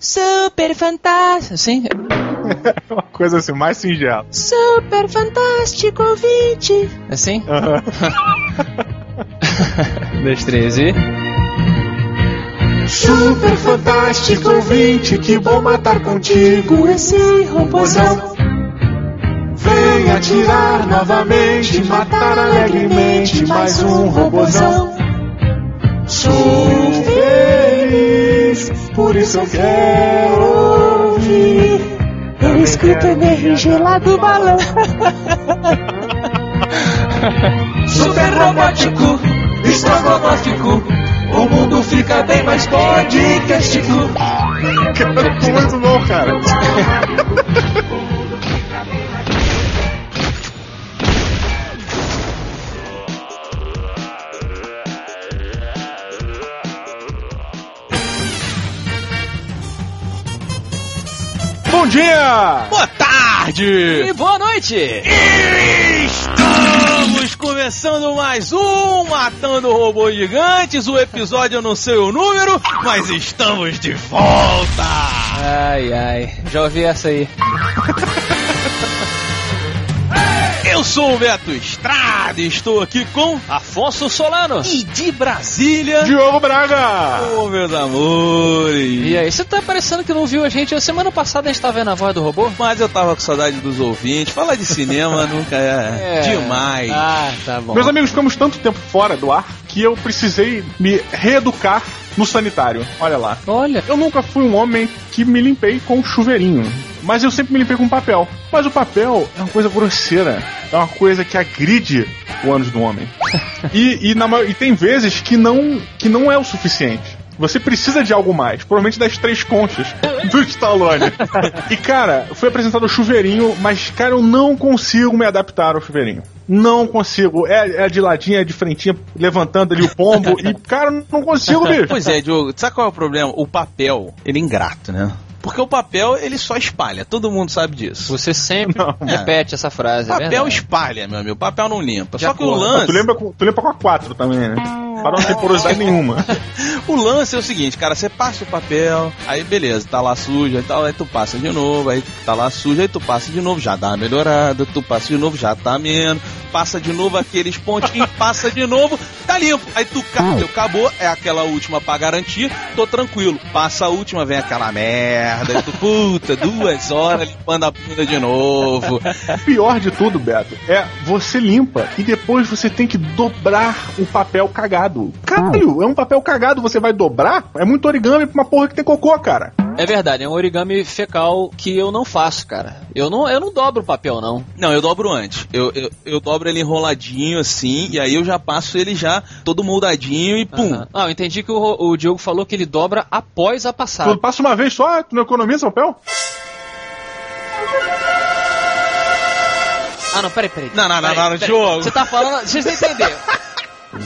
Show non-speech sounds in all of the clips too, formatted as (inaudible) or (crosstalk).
Super fantástico. Assim? (laughs) Uma coisa assim, mais singela. Super fantástico ouvinte. Assim? Aham. (laughs) Dois, três e. Super fantástico ouvinte, que bom matar contigo esse robôzão. Venha atirar novamente, matar alegremente mais um robôzão. Sou feliz, por isso eu quero ouvir. Eu escuto energia lá do balão. (laughs) Super robótico, estrogonóstico. O mundo fica bem mais podcastico. Cara, muito bom, cara. Dia! Boa tarde! E boa noite. Estamos começando mais um Matando Robôs Gigantes. O episódio eu não sei o número, mas estamos de volta! Ai, ai. Já ouvi essa aí. (laughs) Eu sou o Beto Estrada e estou aqui com Afonso Solano. e de Brasília. Diogo Braga! Ô, meus amores! E aí, você tá parecendo que não viu a gente? A semana passada a gente tava vendo a voz do robô? Mas eu tava com saudade dos ouvintes. Falar de cinema (laughs) nunca é, demais. Ah, tá bom. Meus amigos, ficamos tanto tempo fora do ar que eu precisei me reeducar no sanitário. Olha lá. Olha. Eu nunca fui um homem que me limpei com chuveirinho. Mas eu sempre me limpei com papel. Mas o papel é uma coisa grosseira. É uma coisa que agride o ânus do homem. (laughs) e, e, na e tem vezes que não, que não é o suficiente. Você precisa de algo mais. Provavelmente das três conchas do (laughs) Stallone. e, cara, foi apresentado o chuveirinho, mas, cara, eu não consigo me adaptar ao chuveirinho. Não consigo. É, é de ladinho, é de frentinha, levantando ali o pombo. e, (laughs) cara, não consigo, bicho. Pois é, Diogo, sabe qual é o problema? O papel, ele é ingrato, né? Porque o papel, ele só espalha, todo mundo sabe disso. Você sempre Não. repete essa frase. é Papel verdade. espalha, meu amigo, papel não limpa. De Só que o acordo. lance, Tu lembra, com- tu lembra com a 4 também, né? Para não ter porosidade nenhuma. (laughs) o lance é o seguinte, cara, você passa o papel, aí beleza, tá lá sujo, aí, tal, aí tu passa de novo, aí tá lá sujo, aí tu passa de novo, já dá uma melhorada, tu passa de novo, já tá menos, passa de novo aqueles pontinhos, (laughs) passa de novo, tá limpo. Aí tu ca- acabou, é aquela última pra garantir, tô tranquilo. Passa a última, vem aquela merda, aí tu, puta, duas horas limpando a bunda de novo. Pior de tudo, Beto, é você limpa e depois você tem que dobrar o papel cagado. Caralho, é um papel cagado, você vai dobrar? É muito origami pra uma porra que tem cocô, cara. É verdade, é um origami fecal que eu não faço, cara. Eu não, eu não dobro o papel, não. Não, eu dobro antes. Eu, eu, eu dobro ele enroladinho assim, e aí eu já passo ele já todo moldadinho e pum. Aham. Ah, eu entendi que o, o Diogo falou que ele dobra após a Tu passada. passa uma vez só, tu não economiza papel? Ah, não, peraí, peraí. Não, não, não, Peraí, não, não, peraí. Diogo. Você tá falando. Deixa eu entender.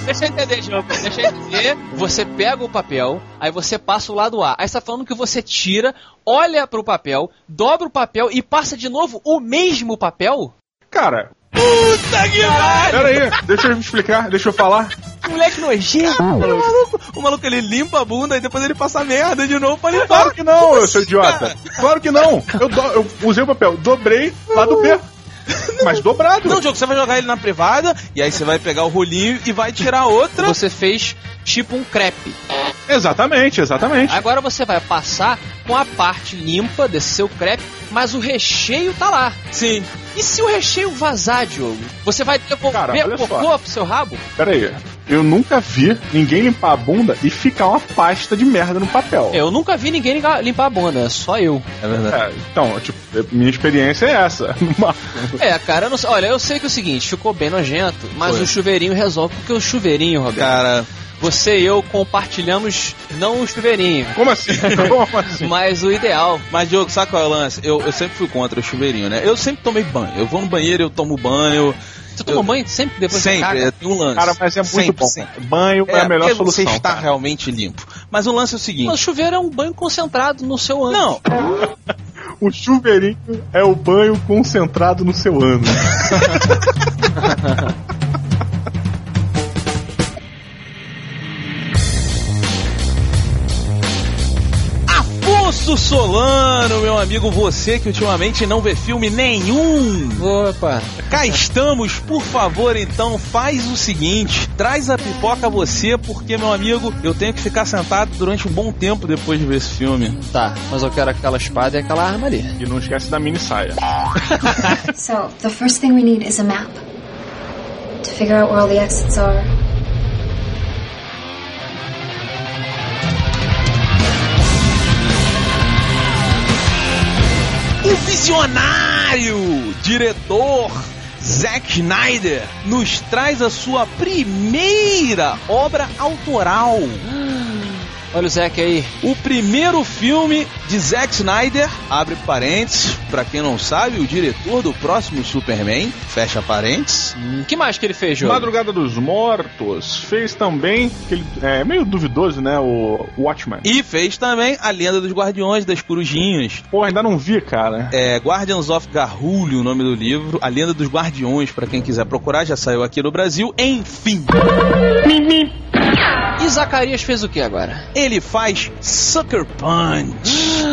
Deixa eu entender, Diogo. Deixa eu entender. Você pega o papel, aí você passa o lado A. Aí você tá falando que você tira, olha pro papel, dobra o papel e passa de novo o mesmo papel? Cara, Puta que pariu! pera aí, deixa eu me explicar, deixa eu falar. Que moleque nojento. O maluco, o maluco ele limpa a bunda e depois ele passa a merda de novo pra limpar. Claro que não, eu sou idiota. cara? Claro que não. Eu, do- eu usei o papel, dobrei lado B. (laughs) Mas dobrado. Não, Diogo, você vai jogar ele na privada e aí você vai pegar o rolinho e vai tirar outra. Você fez tipo um crepe. Exatamente, exatamente. Agora você vai passar com a parte limpa desse seu crepe, mas o recheio tá lá. Sim. E se o recheio vazar, Diogo? Você vai devolver Cara, só. cocô pro seu rabo? Pera aí. Eu nunca vi ninguém limpar a bunda e ficar uma pasta de merda no papel. Eu nunca vi ninguém limpar a bunda, é só eu. É verdade. É, então, tipo, minha experiência é essa. (laughs) É, cara, eu não sei. Olha, eu sei que é o seguinte, ficou bem nojento, mas Foi. o chuveirinho resolve. Porque o chuveirinho, Roberto, Cara, você e eu compartilhamos não o chuveirinho, Como assim? (laughs) Como assim? mas o ideal. mas Diogo, sabe qual é o lance? Eu, eu sempre fui contra o chuveirinho, né? Eu sempre tomei banho. Eu vou no banheiro, eu tomo banho. Você toma Eu- banho sempre depois você sempre, caga? é, tem um lance. Cara, mas é muito Sempre, bom. sempre. Banho é, a melhor solução. Você está cara. realmente limpo. Mas o lance é o seguinte. O chuveiro é um banho concentrado no seu ânus. Não, (laughs) O chuveirinho é o banho concentrado no seu ano. (laughs) Afonso Solano, meu amigo, você que ultimamente não vê filme nenhum. Opa. Cá estamos, por favor, então faz o seguinte, traz a pipoca a você, porque, meu amigo, eu tenho que ficar sentado durante um bom tempo depois de ver esse filme. Tá, mas eu quero aquela espada e aquela arma ali. E não esquece da mini saia. (laughs) So, the first thing we need is a map. To figure out where all the exits are. O visionário diretor Zack Snyder nos traz a sua primeira obra autoral. Olha o Zack aí. O primeiro filme de Zack Snyder, abre parênteses, pra quem não sabe, o diretor do próximo Superman, fecha parênteses. O que mais que ele fez, jogo? Madrugada dos Mortos fez também, aquele, é meio duvidoso, né? O Watchmen. E fez também A Lenda dos Guardiões das Corujinhas. Pô, ainda não vi, cara. É Guardians of Garrulho, o nome do livro. A Lenda dos Guardiões, pra quem quiser procurar, já saiu aqui no Brasil. Enfim, E Zacarias fez o que agora? ele faz Sucker Punch.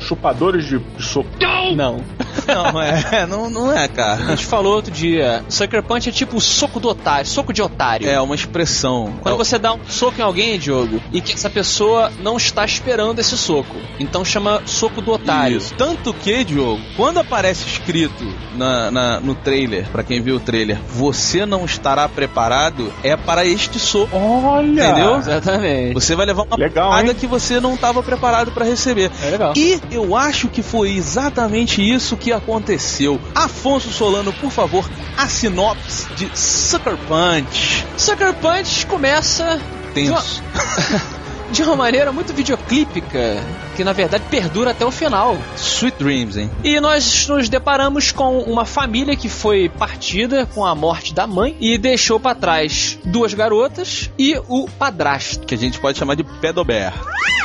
(gasps) Chupadores de soco. Não. Não é, (laughs) não, não é, A cara. gente falou outro dia, Sucker Punch é tipo o soco do otário, soco de otário. É uma expressão. Quando você dá um soco em alguém, Diogo, e que essa pessoa não está esperando esse soco. Então chama soco do otário. Isso. Tanto que, Diogo, quando aparece escrito na, na- no trailer, pra quem viu o trailer, você não estará preparado, é para este soco. Olha! Entendeu? Exatamente. Você vai levar uma Legal, hein? que você não estava preparado para receber. É legal. E eu acho que foi exatamente isso que aconteceu. Afonso Solano, por favor, a sinopse de Sucker Punch. Sucker Punch começa Tenso. (laughs) de uma maneira muito videoclípica, que na verdade perdura até o final. Sweet Dreams, hein? E nós nos deparamos com uma família que foi partida com a morte da mãe e deixou pra trás duas garotas e o padrasto. Que a gente pode chamar de Pedobear.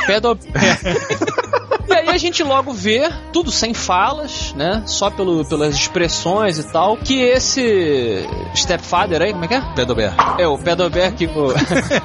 Pedo... E aí a gente logo vê, tudo sem falas, né? Só pelo, pelas expressões e tal, que esse stepfather aí, como é que é? Pedobear. É, o Pedober que o...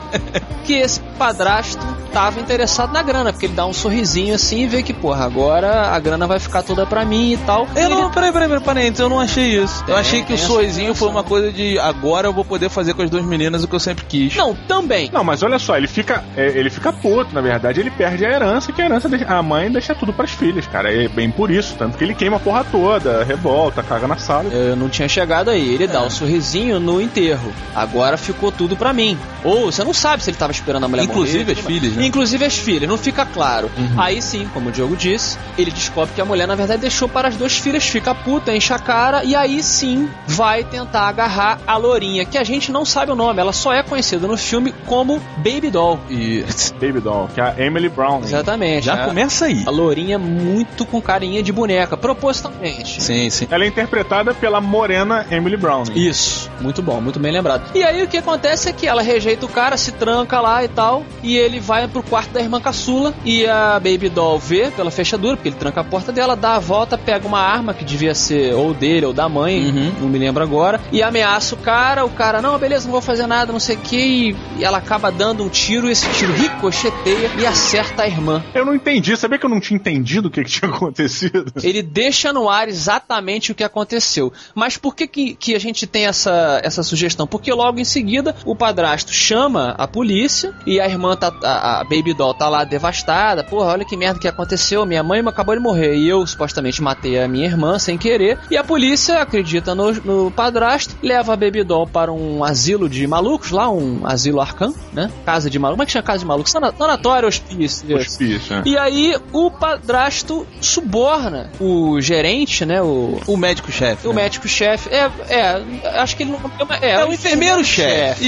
(laughs) que esse padrasto tava interessado na grana, porque ele dá um sorrisinho assim e vê que, porra, agora a grana vai ficar toda pra mim e tal. Eu não, peraí, peraí, peraí, parênteses, eu não achei isso. Eu Tem, achei que o sorrisinho foi uma coisa de agora eu vou poder fazer com as duas meninas o que eu sempre quis. Não, também. Não, mas olha só, ele fica, é, ele fica puto, na verdade, ele perde a herança, que a herança deixa- a mãe deixa tudo pras filhas, cara. É bem por isso, tanto que ele queima a porra toda, revolta, caga na sala. Eu não tinha chegado aí. Ele dá um sorrisinho no enterro. Agora ficou tudo pra mim. Ou você não sabe se ele tava esperando a mulher Inclusive morrer. as filhas, né? Inclusive as filhas, não fica claro. Aí sim, como o Diogo disse, ele descobre que a mulher na verdade deixou para as duas filhas, fica puta, enche a cara e aí sim vai tentar agarrar a Lourinha, que a gente não sabe o nome, ela só é conhecida no filme como Baby Doll. E (laughs) Baby Doll, que é a Emily Brown. Exatamente. já a, começa aí. a Lourinha muito com carinha de boneca, propositalmente. Sim, sim. Ela é interpretada pela morena Emily Brown. Isso, muito bom, muito bem lembrado. E aí o que acontece é que ela rejeita o cara, se tranca lá e tal, e ele vai pro quarto da irmã caçula e a Baby Doll vê pela fechadura, porque ele tranca a porta dela, dá a volta, pega uma arma que devia ser ou dele ou da mãe, Uhum. não me lembro agora, e ameaça o cara, o cara, não, beleza, não vou fazer nada, não sei o que, e ela acaba dando um tiro, e esse tiro ricocheteia e acerta a irmã. Eu não entendi, sabia que eu não tinha entendido o que, que tinha (laughs) acontecido? Ele deixa no ar exatamente o que aconteceu. Mas por que, que, que a gente tem essa, essa sugestão? Porque logo em seguida o padrasto chama a polícia e a irmã tá. A, a Baby Doll tá lá devastada. Porra, olha que merda que aconteceu. Minha mãe acabou de morrer. E eu supostamente matei a minha irmã sem querer. E a polícia acredita no, no padrasto, leva a Baby Doll para um asilo de malucos, lá, um asilo arcan, né? Casa de malucos. Como é que chama casa de malucos? Sana- Sanatório, hospício. Hospício, né? E aí o padrasto suborna o gerente, né? O, O médico-chefe. o né? médico-chefe. É, é, acho que ele não. É, É o enfermeiro-chefe.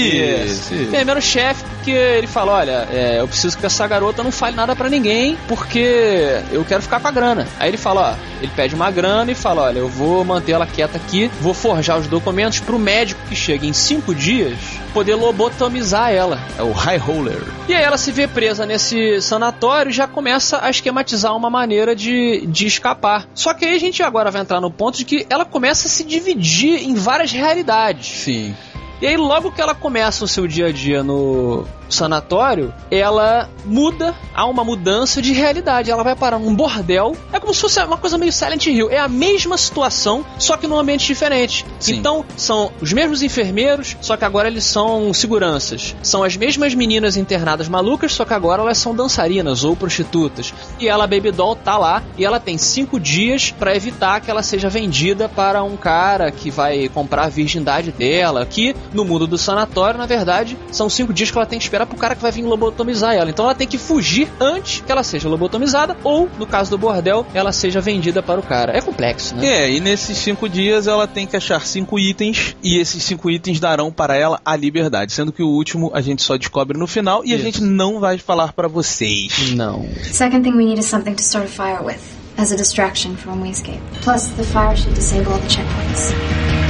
Enfermeiro-chefe, porque ele fala: olha, é, eu preciso que essa garota não fale nada pra ninguém, porque eu quero ficar com a grana. Aí ele fala: ó, ele pede uma grana e fala: olha, eu vou manter ela quieta aqui, vou forjar os documentos pro médico que chega em cinco dias poder lobotomizar ela. É o High Roller. E aí ela se vê presa nesse sanatório e já começa a esquematizar uma maneira de, de escapar. Só que aí a gente agora vai entrar no ponto de que ela começa a se dividir em várias realidades. Sim. E aí logo que ela começa o seu dia a dia no sanatório, ela muda, há uma mudança de realidade. Ela vai parar num bordel. É como se fosse uma coisa meio Silent Hill. É a mesma situação, só que num ambiente diferente. Sim. Então, são os mesmos enfermeiros, só que agora eles são seguranças. São as mesmas meninas internadas malucas, só que agora elas são dançarinas ou prostitutas. E ela, Baby Doll, tá lá e ela tem cinco dias pra evitar que ela seja vendida para um cara que vai comprar a virgindade dela. Que no mundo do sanatório, na verdade, são cinco dias que ela tem que esperar pro cara que vai vir lobotomizar ela. Então ela tem que fugir antes que ela seja lobotomizada ou, no caso do bordel, ela seja vendida para o cara. É complexo, né? É, e nesses cinco dias ela tem que achar cinco itens e esses cinco itens darão para ela a liberdade, sendo que o último a gente só descobre no final e a Isso. gente não vai falar para vocês. Não. Second thing we need is something to start a fire with, as a distraction for when we escape. Plus, the fire should disable all the checkpoints.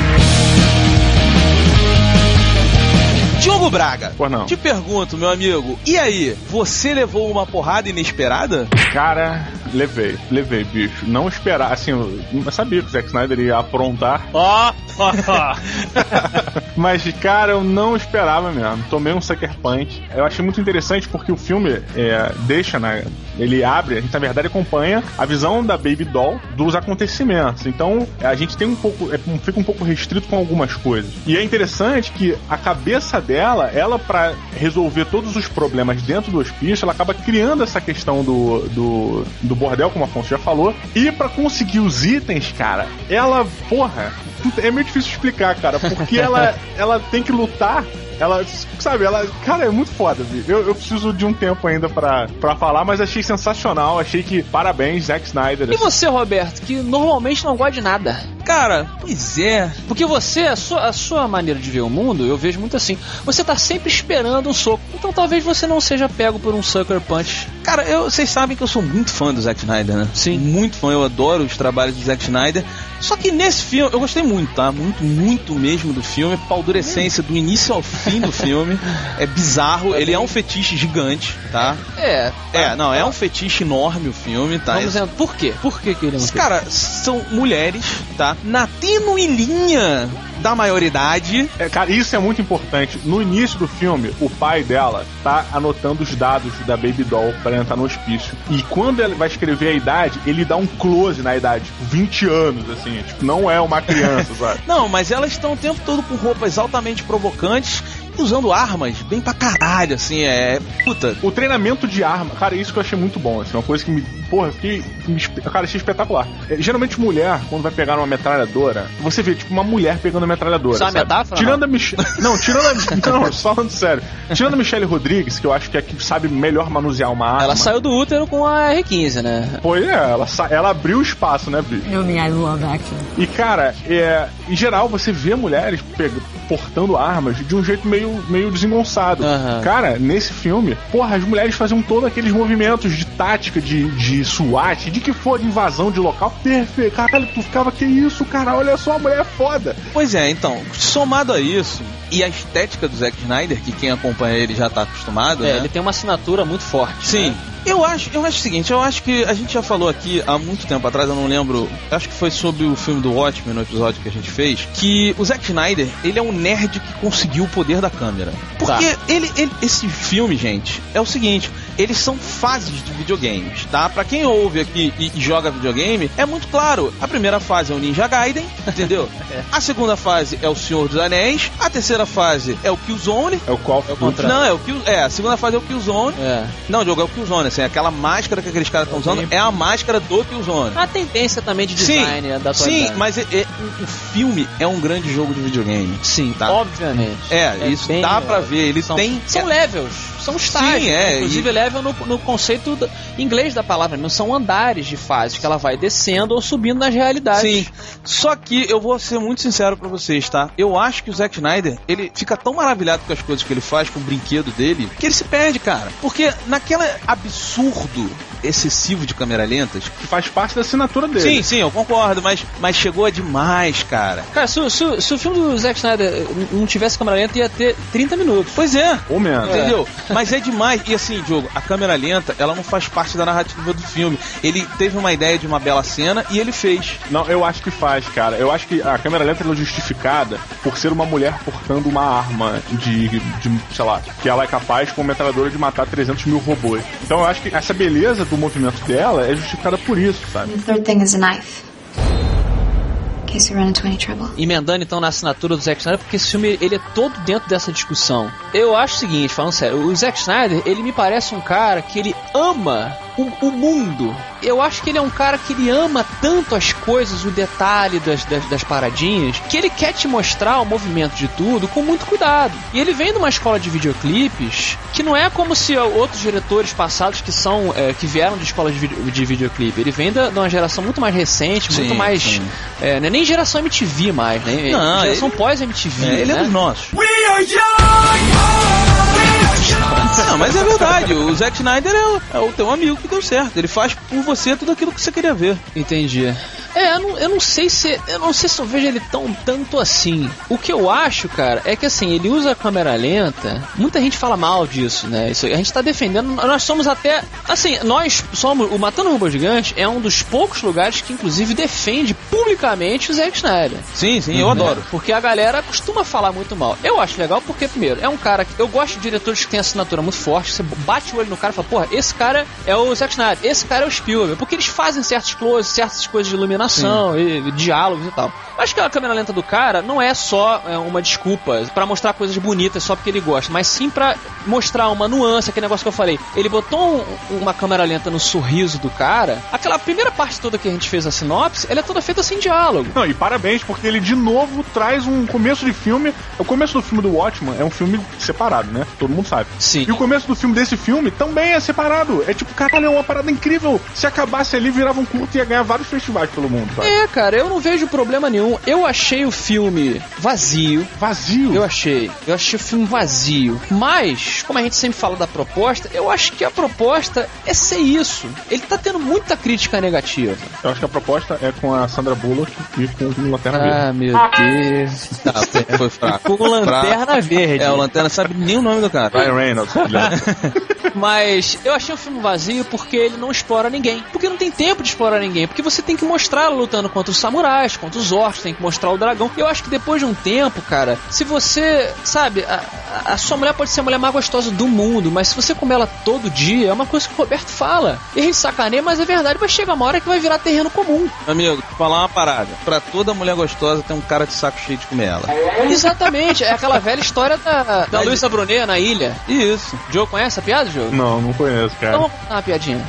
Braga, Pois não. te pergunto, meu amigo, e aí, você levou uma porrada inesperada? Cara, levei, levei, bicho. Não esperar, assim, eu sabia que o Zack Snyder ia aprontar, Ó, (laughs) mas, cara, eu não esperava mesmo. Tomei um Sucker Punch. Eu achei muito interessante porque o filme é, deixa, né? Ele abre, a gente na verdade acompanha a visão da Baby Doll dos acontecimentos. Então, a gente tem um pouco, é, fica um pouco restrito com algumas coisas. E é interessante que a cabeça dela, ela para resolver todos os problemas dentro do hospício, ela acaba criando essa questão do, do, do bordel, como a Afonso já falou. E para conseguir os itens, cara, ela, porra, é meio difícil explicar, cara, porque (laughs) ela, ela tem que lutar. Ela, sabe, ela, cara, é muito foda, viu? Eu, eu preciso de um tempo ainda pra, pra falar, mas achei sensacional. Achei que parabéns, Zack Snyder. E você, Roberto, que normalmente não gosta de nada? Cara, pois é. Porque você, a sua, a sua maneira de ver o mundo, eu vejo muito assim. Você tá sempre esperando um soco. Então talvez você não seja pego por um sucker punch. Cara, eu, vocês sabem que eu sou muito fã do Zack Snyder, né? Sim. Muito fã, eu adoro os trabalhos do Zack Snyder. Só que nesse filme, eu gostei muito, tá? Muito, muito mesmo do filme. Paldurecência do início ao fim do filme. É bizarro, ele é um fetiche gigante, tá? É. É, não, é um fetiche enorme o filme, tá? Vamos ver. Por quê? Por que, que ele é um Cara, são mulheres, tá? Na tênue linha da maioridade. É, cara, isso é muito importante. No início do filme, o pai dela tá anotando os dados da Baby Doll para entrar no hospício. E quando ele vai escrever a idade, ele dá um close na idade, tipo, 20 anos, assim. Tipo, não é uma criança, (laughs) sabe? Não, mas elas estão o tempo todo com roupas altamente provocantes usando armas bem pra caralho, assim, é. Puta. O treinamento de arma, cara, isso que eu achei muito bom, assim, uma coisa que me. Porra, fiquei. Me, cara, achei espetacular. É, geralmente, mulher, quando vai pegar uma metralhadora, você vê, tipo, uma mulher pegando uma metralhadora. Isso é uma metáfora, Tirando a Michelle. (laughs) Não, tirando a. (laughs) Não, falando sério. Tirando a Michelle Rodrigues, que eu acho que é a que sabe melhor manusear uma arma. Ela saiu do útero com a R15, né? Pois é, ela, sa- ela abriu espaço, né? You know me, I love action. E, cara, é, em geral, você vê mulheres portando armas de um jeito meio, meio desengonçado. Aham. Cara, nesse filme, porra, as mulheres faziam todos aqueles movimentos de tática, de, de SWAT, de que for de invasão de local. Perfeito. Caralho, tu ficava, que isso, cara? Olha só, a mulher é foda. Pois é, então, somado a isso, e a estética do Zack Snyder, que quem acompanha ele já tá acostumado, É, né? ele tem uma assinatura muito forte. Sim. né? Eu acho, eu acho o seguinte, eu acho que a gente já falou aqui há muito tempo atrás, eu não lembro, acho que foi sobre o filme do Watchmen, no episódio que a gente fez, que o Zack Snyder, ele é um nerd que conseguiu o poder da câmera. Porque Tá. ele, ele- esse filme, gente, é o seguinte, eles são fases de videogames, tá? Pra quem ouve aqui e, e joga videogame, é muito claro. A primeira fase é o Ninja Gaiden, (laughs) entendeu? A segunda fase é o Senhor dos Anéis, a terceira fase é o Killzone, É o of É o contrário. não, é o Kill, é, a segunda fase é o Killzone. É. Não, Diogo, é o Killzone, assim, aquela máscara que aqueles caras estão usando é a máscara do Killzone. A tendência também de design né, da sim, atualidade. mas é- é- o, filme é um grande jogo de videogame. Sim, tá. obviamente. É, isso bem- dá pra ver. Ele são, tem. São levels, são estágios. Sim, é, né? Inclusive, e- level no, no conceito da- inglês da palavra, não são andares de fases que ela vai descendo ou subindo nas realidades. Sim. Só que eu vou ser muito sincero pra vocês, tá? Eu acho que o Zack Snyder, ele fica tão maravilhado com as coisas que ele faz, com o brinquedo dele, que ele se perde, cara. Porque naquele absurdo excessivo de câmera lentas. Que faz parte da assinatura dele. Sim, sim, eu concordo, mas, mas chegou a demais, cara. Cara, se, se- se o filme do Zack Snyder não tivesse câmera lenta, ia ter 30 minutos. Pois é. Ou menos. Entendeu? (laughs) Mas é demais. E assim, Diogo, a câmera lenta, ela não faz parte da narrativa do filme. Ele teve uma ideia de uma bela cena e ele fez. Não, eu acho que faz, cara. Eu acho que a câmera lenta ela é justificada por ser uma mulher portando uma arma de, de, sei lá, que ela é capaz com uma metralhadora de matar 300 mil robôs. Então eu acho que essa beleza do movimento dela é justificada por isso, sabe? Third thing is a knife. Emendando então na assinatura do Zack Snyder, porque esse filme ele é todo dentro dessa discussão. Eu acho o seguinte, falando sério, o Zack Snyder, ele me parece um cara que ele ama o, o mundo. Eu acho que ele é um cara que ele ama tanto as coisas, o detalhe das, das, das paradinhas, que ele quer te mostrar o movimento de tudo com muito cuidado. E ele vem de uma escola de videoclipes que não é como se outros diretores passados que são é, que vieram de escolas de, de videoclipe. Ele vem da, de uma geração muito mais recente, muito Sim, mais sim. é, não é nem geração MTV mais, né? Não, geração ele- pós-MTV. É, ele é né? dos nossos. Não, mas é verdade. O Zack Snyder é o, é o teu amigo que deu certo. Ele faz por você tudo aquilo que você queria ver. Entendi. É, eu não, eu não sei se. Eu não sei se eu vejo ele tão tanto assim. O que eu acho, cara, é que assim, ele usa a câmera lenta. Muita gente fala mal disso, né? Isso, a gente tá defendendo. Nós somos até. Assim, nós somos. O Matando Robô Gigante é um dos poucos lugares que, inclusive, defende publicamente o Zack Snyder. Sim, sim, eu adoro. Né? Porque a galera costuma falar muito mal. Eu acho legal porque, primeiro, é um cara que. Eu gosto de diretores que têm assinatura muito forte. Você bate o olho no cara e fala, porra, esse cara é o Zack Snyder, esse cara é o Spielberg. Porque eles fazem certos closes, certas coisas de iluminação, e, e diálogos e tal. Acho que a câmera lenta do cara não é só é, uma desculpa pra mostrar coisas bonitas só porque ele gosta, mas sim pra mostrar uma nuance, aquele negócio que eu falei. Ele botou um- uma câmera lenta no sorriso do cara. Aquela primeira parte toda que a gente fez a sinopse, ela é toda feita sem diálogo. Não, e parabéns, porque ele de novo traz um começo de filme. O começo do filme do Watchman é um filme separado, né? Todo mundo sabe. Sim. E o começo do filme desse filme também é separado. É tipo, caralho, é uma parada incrível. Se acabasse ali, virava um culto e ia ganhar vários festivais pelo mundo, sabe? É, cara, eu não vejo problema nenhum. Eu achei o filme vazio. Vazio. Eu achei. Eu achei o filme vazio. Mas, como a gente sempre fala da proposta, eu acho que a proposta é ser isso. Ele tá tendo muita crítica negativa. Eu acho que a proposta é com a Sandra Bullock e com o Lanterna Verde. Ah, meu Deus. (laughs) Tá, foi fraco. Com lanterna verde. É, o Lanterna sabe nem o nome do cara. Ryan Reynolds. (laughs) Mas eu achei o filme vazio porque ele não explora ninguém. Porque não tem tempo de explorar ninguém. Porque você tem que mostrar lutando contra os samurais, contra os orcs, tem que mostrar o dragão. Eu acho que depois de um tempo, cara, se você, sabe, a, a- sua mulher pode ser a mulher mais gostosa do mundo, mas se você comer ela todo dia, é uma coisa que o Roberto fala. E a gente sacaneia, mas é verdade, vai chegar uma hora que vai virar terreno comum. Amigo, falar uma parada. Pra toda mulher gostosa tem um cara de saco cheio de comer ela. Exatamente, é aquela velha história da, da Luísa Brunet na ilha. Isso. Joe conhece a piada, Joe? não, não conheço, cara. Então vamos contar uma piadinha.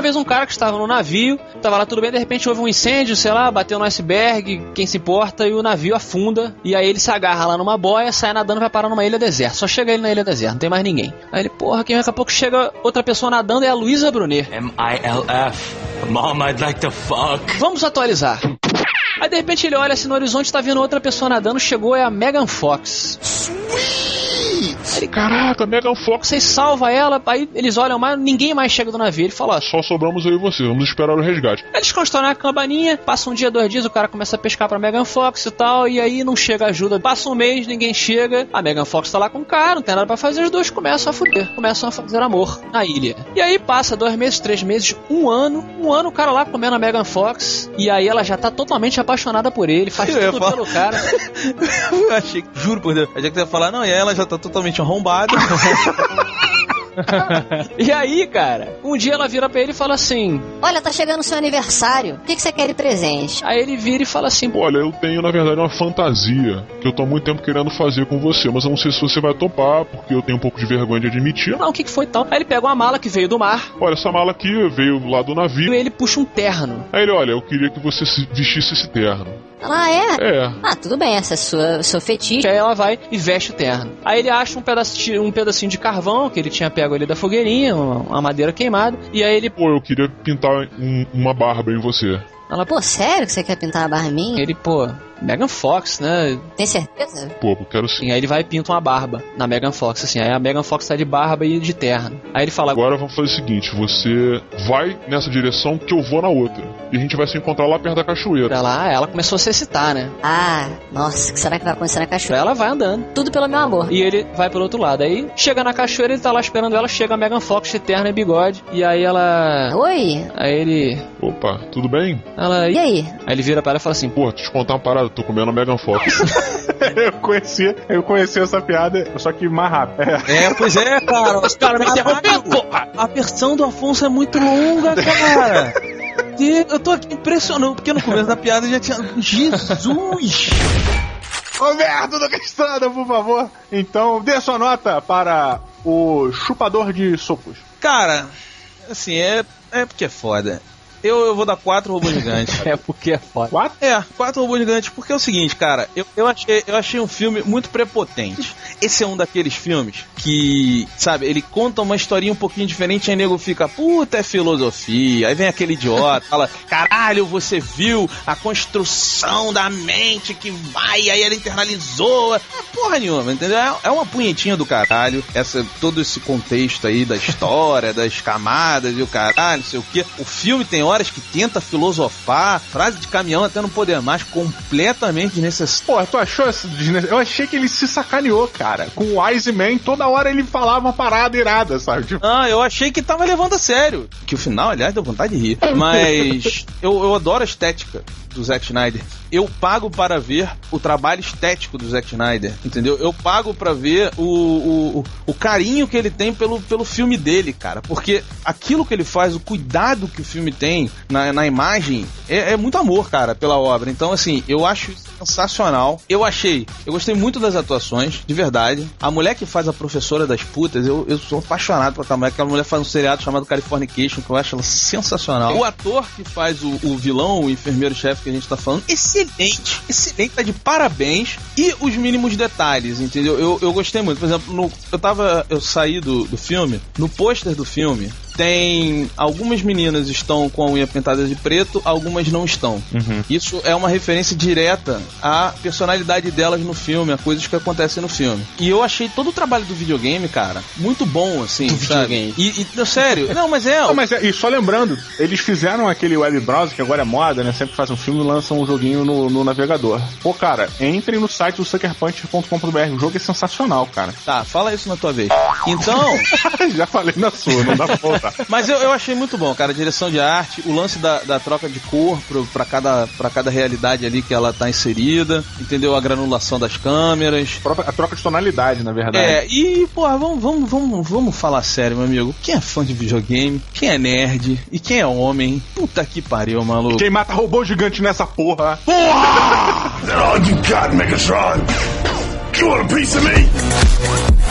Uma vez um cara que estava no navio, tava lá tudo bem, de repente houve um incêndio, sei lá, bateu no iceberg, quem se importa, e o navio afunda. E aí ele se agarra lá numa boia, sai nadando e vai parar numa ilha deserta. Só chega ele na ilha deserta, não tem mais ninguém. Aí ele, porra, quem daqui a pouco chega outra pessoa nadando é a Luísa Brunet. M-I-L-F. Mom, I'd like to fuck. Vamos atualizar. Aí de repente ele olha assim no horizonte, tá vindo outra pessoa nadando, chegou é a Megan Fox. Caraca, Megan Fox. Vocês salvam ela, aí eles olham mais, ninguém mais chega do navio. Ele fala, Só sobramos eu e você, vamos esperar o resgate. Eles constroem a cabaninha, passa um dia, dois dias, o cara começa a pescar pra Megan Fox e tal, e aí não chega ajuda. Passa um mês, ninguém chega. A Megan Fox tá lá com o cara, não tem nada pra fazer, os dois começam a fuder, começam a fazer amor na ilha. E aí passa dois meses, três meses, um ano, um ano o cara lá comendo a Megan Fox, e aí ela já tá totalmente apaixonada por ele, faz Eu tudo falar. pelo cara. (laughs) Eu achei, juro por Deus, achei que você ia falar, não, e aí ela já tá totalmente arrombada. (laughs) E aí, cara, um dia ela vira pra ele e fala assim. Olha, tá chegando o seu aniversário. O que, que você quer de presente? Aí ele vira e fala assim: Olha, eu tenho na verdade uma fantasia que eu tô há muito tempo querendo fazer com você, mas eu não sei se você vai topar, porque eu tenho um pouco de vergonha de admitir. Não, o que, que foi tal? Aí ele pega uma mala que veio do mar Olha, essa mala aqui veio lá do e navio. ele puxa um terno. Aí ele, olha, eu queria que você se vestisse esse terno. Ah, é? É. Ah, tudo bem, essa é sua, seu fetiche. Aí ela vai e veste o terno. Aí ele acha um pedacinho, um pedacinho de carvão que ele tinha pego ali da fogueirinha, uma, madeira queimada. E aí ele, Pô, eu queria pintar um- uma barba em você. ela, Pô, sério que você quer pintar a barra minha? ele, pô, Megan Fox, né? Tem certeza? Pô, eu quero sim. E aí ele vai e pinta uma barba na Megan Fox, assim. Aí a Megan Fox tá de barba e de terno. Aí ele fala, Agora vamos fazer o seguinte: você vai nessa direção que eu vou na outra. E a gente vai se encontrar lá perto da cachoeira. pra lá, ela começou a se excitar, né? Ah, nossa, o que será que vai acontecer na cachoeira? ela vai andando. Tudo pelo meu amor. E ele vai pro outro lado. Aí chega na cachoeira, ele tá lá esperando ela, chega a Megan Fox de terno e bigode. E aí ela. Oi, Aí ele. Opa, tudo bem? Ela. e aí? Aí ele vira pra ela e fala assim: Pô, deixa eu te contar uma parada, tô comendo a Megan Fox. (laughs) eu conhecia, eu conheci essa piada, só que mais rápido. É. É, pois é, cara. Os caras me interrompem, porra. A versão do Afonso é muito longa, cara. Eu tô aqui impressionado, porque no começo da piada já tinha. Jesus! Roberto do Estrada, por favor. Então, dê sua nota para o chupador de socos. Cara, assim, é, é porque é foda. Eu, eu vou dar quatro robôs gigantes. (laughs) É porque é foda. Quatro? É, quatro robôs gigantes, porque é o seguinte, cara, eu, eu, achei, eu achei um filme muito prepotente. Esse é um daqueles filmes que, sabe, ele conta uma historinha um pouquinho diferente e aí nego fica, puta, é filosofia. Aí vem aquele idiota, fala, caralho, você viu a construção da mente que vai, aí ela internalizou. É porra nenhuma, entendeu? É, é uma punhetinha do caralho, essa, todo esse contexto aí da história, (laughs) das camadas e o caralho, não sei o que. O filme tem horas que tenta filosofar, frase de caminhão até não poder mais, completamente desnecessário. Pô, tu achou isso desnecessário? Eu achei que ele se sacaneou, cara. Com o Wise Man, toda hora ele falava uma parada irada, sabe? Tipo, Ah, eu achei que tava levando a sério. Que o final, aliás, deu vontade de rir. (laughs) Mas eu, eu adoro a estética do Zack Snyder. Eu pago para ver o trabalho estético do Zack Snyder, entendeu? Eu pago para ver o, o, o, carinho que ele tem pelo, pelo filme dele, cara. Porque aquilo que ele faz, o cuidado que o filme tem na, na imagem, é, é muito amor, cara, pela obra. Então, assim, eu acho sensacional. Eu achei, eu gostei muito das atuações, de verdade. A mulher que faz a professora das putas, eu, eu sou apaixonado por aquela mulher. Aquela mulher faz um seriado chamado Californication, que eu acho ela sensacional. O ator que faz o, o vilão, o enfermeiro-chefe que a gente tá falando, excelente, excelente, tá de parabéns. E os mínimos detalhes, entendeu? Eu, eu gostei muito. Por exemplo, no, eu tava. Eu saí do, do filme, no pôster do filme. Tem. Algumas meninas estão com a unha pintada de preto, algumas não estão. Isso é uma referência direta à personalidade delas no filme, a coisas que acontecem no filme. E eu achei todo o trabalho do videogame, cara, muito bom, assim, Do sabe? videogame. E, e- sério, não, mas é. (laughs) Não, mas é, e só lembrando, eles fizeram aquele web browser que agora é moda, né? Sempre que faz um filme lançam um joguinho no, no navegador. Pô, cara, entrem no site do suckerpunch.com.br. O jogo é sensacional, cara. Tá, fala isso na tua vez. Então. (laughs) Já falei na sua, não dá pra voltar. Mas eu, eu achei muito bom, cara. A direção de arte, o lance da, da troca de cor pro, pra, cada, pra cada realidade ali que ela tá inserida, entendeu? A granulação das câmeras. A troca de tonalidade, na verdade. É, e, porra, vamos, vamos, vamos, vamos falar sério, meu amigo. Quem é fã de videogame? Quem é nerd? E quem é homem? Puta que pariu, maluco. Quem mata robô gigante nessa porra? That all you got, Megatron? You want a piece of me?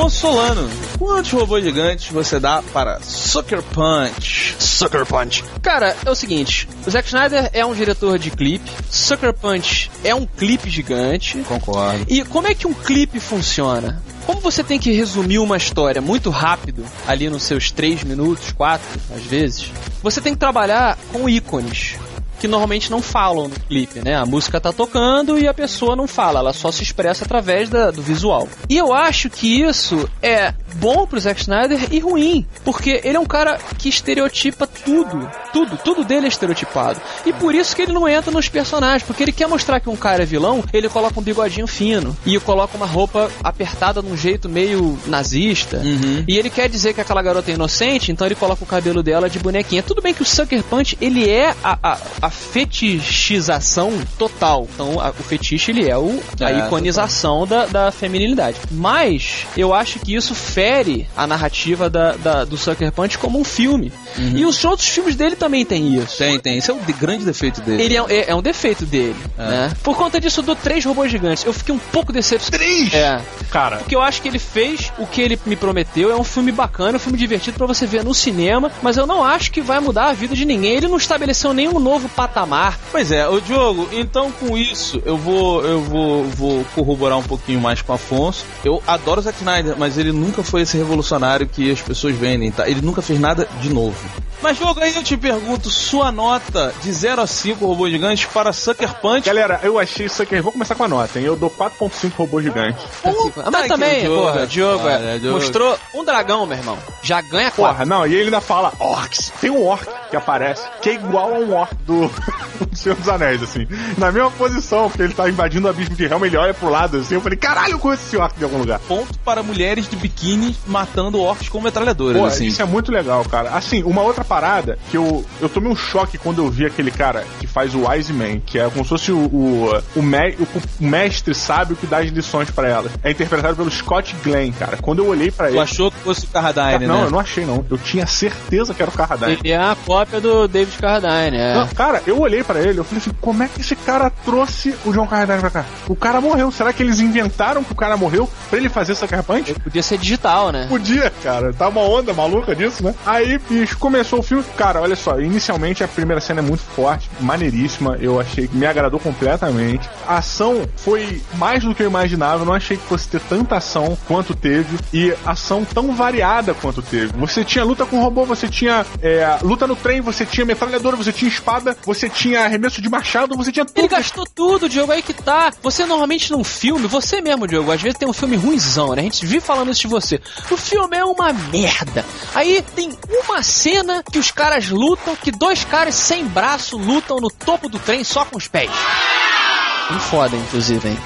Afonso Solano, quantos robôs gigantes você dá para Sucker Punch? Sucker Punch. Cara, é o seguinte: o Zack Snyder é um diretor de clipe, Sucker Punch é um clipe gigante. Concordo. E como é que um clipe funciona? Como você tem que resumir uma história muito rápido, ali nos seus 3 minutos, 4 às vezes, você tem que trabalhar com ícones. Que normalmente não falam no clipe, né? A música tá tocando e a pessoa não fala, ela só se expressa através da- do visual. E eu acho que isso é bom pro Zack Snyder e ruim, porque ele é um cara que estereotipa tudo, tudo, tudo dele é estereotipado. E por isso que ele não entra nos personagens, porque ele quer mostrar que um cara é vilão, ele coloca um bigodinho fino e coloca uma roupa apertada num jeito meio nazista. Uhum. E ele quer dizer que aquela garota é inocente, então ele coloca o cabelo dela de bonequinha. Tudo bem que o Sucker Punch, ele é a, a, a fetichização total. Então, a- o fetiche, ele é o, a É, iconização da, da feminilidade. Mas, eu acho que isso fere a narrativa da, da- do Sucker Punch como um filme. E os outros filmes dele também tem isso. Tem, tem. Esse é o de- grande defeito dele. Ele é, é- é um defeito dele, É. né? Por conta disso, eu dou três robôs gigantes. Eu fiquei um pouco decepcionado. Três? É. Cara, Porque eu acho que ele fez o que ele me prometeu. É um filme bacana, um filme divertido pra você ver no cinema. Mas eu não acho que vai mudar a vida de ninguém. Ele não estabeleceu nenhum novo patamar. Pois é, o Diogo, então com isso eu vou eu vou, vou corroborar um pouquinho mais com o Afonso. Eu adoro o Zack Snyder, mas ele nunca foi esse revolucionário que as pessoas vendem, tá? Ele nunca fez nada de novo. Mas jogo aí eu te pergunto, sua nota de 0 a 5 robô gigante para Sucker Punch. Galera, eu achei Sucker. Vou começar com a nota, hein? Eu dou 4.5 robô gigante. Ah, Mas também, Diogo, porra, Diogo, é, olha, Diogo. mostrou um dragão, meu irmão. Já ganha Porra, quatro. não, e ele ainda fala orcs. Tem um orc que aparece, que é igual a um orc do, do (laughs) Senhor dos Anéis, assim. Na mesma posição, porque ele tá invadindo o abismo de Helm, ele olha pro lado assim. Eu falei, caralho, eu conheço esse orc de algum lugar. Ponto para mulheres de biquíni matando orcs com metralhadoras, Pô, assim. isso é muito legal, cara. Assim, uma outra parada que eu, eu tomei um choque quando eu vi aquele cara que faz o Wise Man, que é como se fosse o, o, o, me- o- mestre sábio que dá as lições pra ela. É interpretado pelo Scott Glenn, cara. Quando eu olhei pra ele. Tu achou que fosse o Carradine, não, né? eu não achei, não. Eu tinha certeza que era o Carradine. Ele é a cópia do David Carradine, é. Não, cara, eu olhei pra ele, eu falei assim, como é que esse cara trouxe o John Carradine pra cá? O cara morreu. Será que eles inventaram que o cara morreu pra ele fazer Sucker Punch? Podia ser digital, né? Podia, cara. Tá uma onda maluca disso, né? Aí, bicho, começou o filme. Cara, olha só. Inicialmente a primeira cena é muito forte, maneiríssima. Eu achei que me agradou completamente. A ação foi mais do que eu imaginava. Eu não achei que fosse ter tanta ação quanto teve. E ação tão variada quanto teve. Você tinha luta com robô, você tinha é, luta no trem, você tinha metralhadora, você tinha espada, você tinha arremesso de machado, você tinha tudo. Ele gastou tudo, Diogo, aí que tá. Você normalmente num filme, você mesmo, Diogo, às vezes tem um filme ruimzão, né? A gente vive falando isso de você. O filme é uma merda. Aí tem uma cena que os caras lutam, que dois caras sem braço lutam no topo do trem só com os pés. Bem foda, inclusive, hein?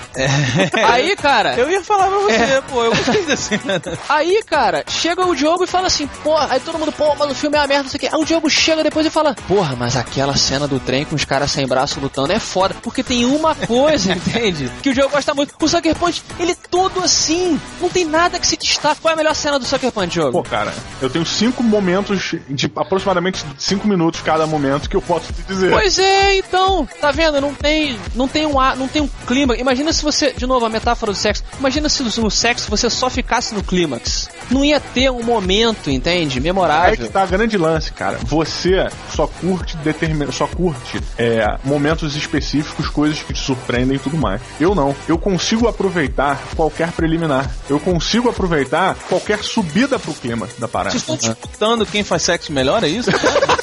Aí, cara. Eu ia falar pra você, pô, eu gostei cena. Aí, cara, chega o Diogo e fala assim, porra, aí todo mundo, pô, mas o filme é uma merda, não sei o quê. Aí o Diogo chega depois e fala, porra, mas aquela cena do trem com os caras sem braço lutando é foda, porque tem uma coisa, (laughs) entende? Que o Diogo gosta muito. O Sucker Punch, ele é todo assim, não tem nada que se destaque. Qual é a melhor cena do Sucker Punch, Diogo? Pô, cara, eu tenho cinco momentos de aproximadamente cinco minutos cada momento que eu posso te dizer. Pois é, então, tá vendo? Não tem, não tem um ar, não tem um clima. Imagina se você, de novo, a metáfora do sexo. Imagina se no sexo você só ficasse no clímax. Não ia ter um momento, entende? Memorável. que tá grande lance, cara. Você só curte determin... só curte é, momentos específicos, coisas que te surpreendem e tudo mais. Eu não. Eu consigo aproveitar qualquer preliminar. Eu consigo aproveitar qualquer subida pro clima da parada. Vocês estão disputando quem faz sexo melhor, é isso? (laughs)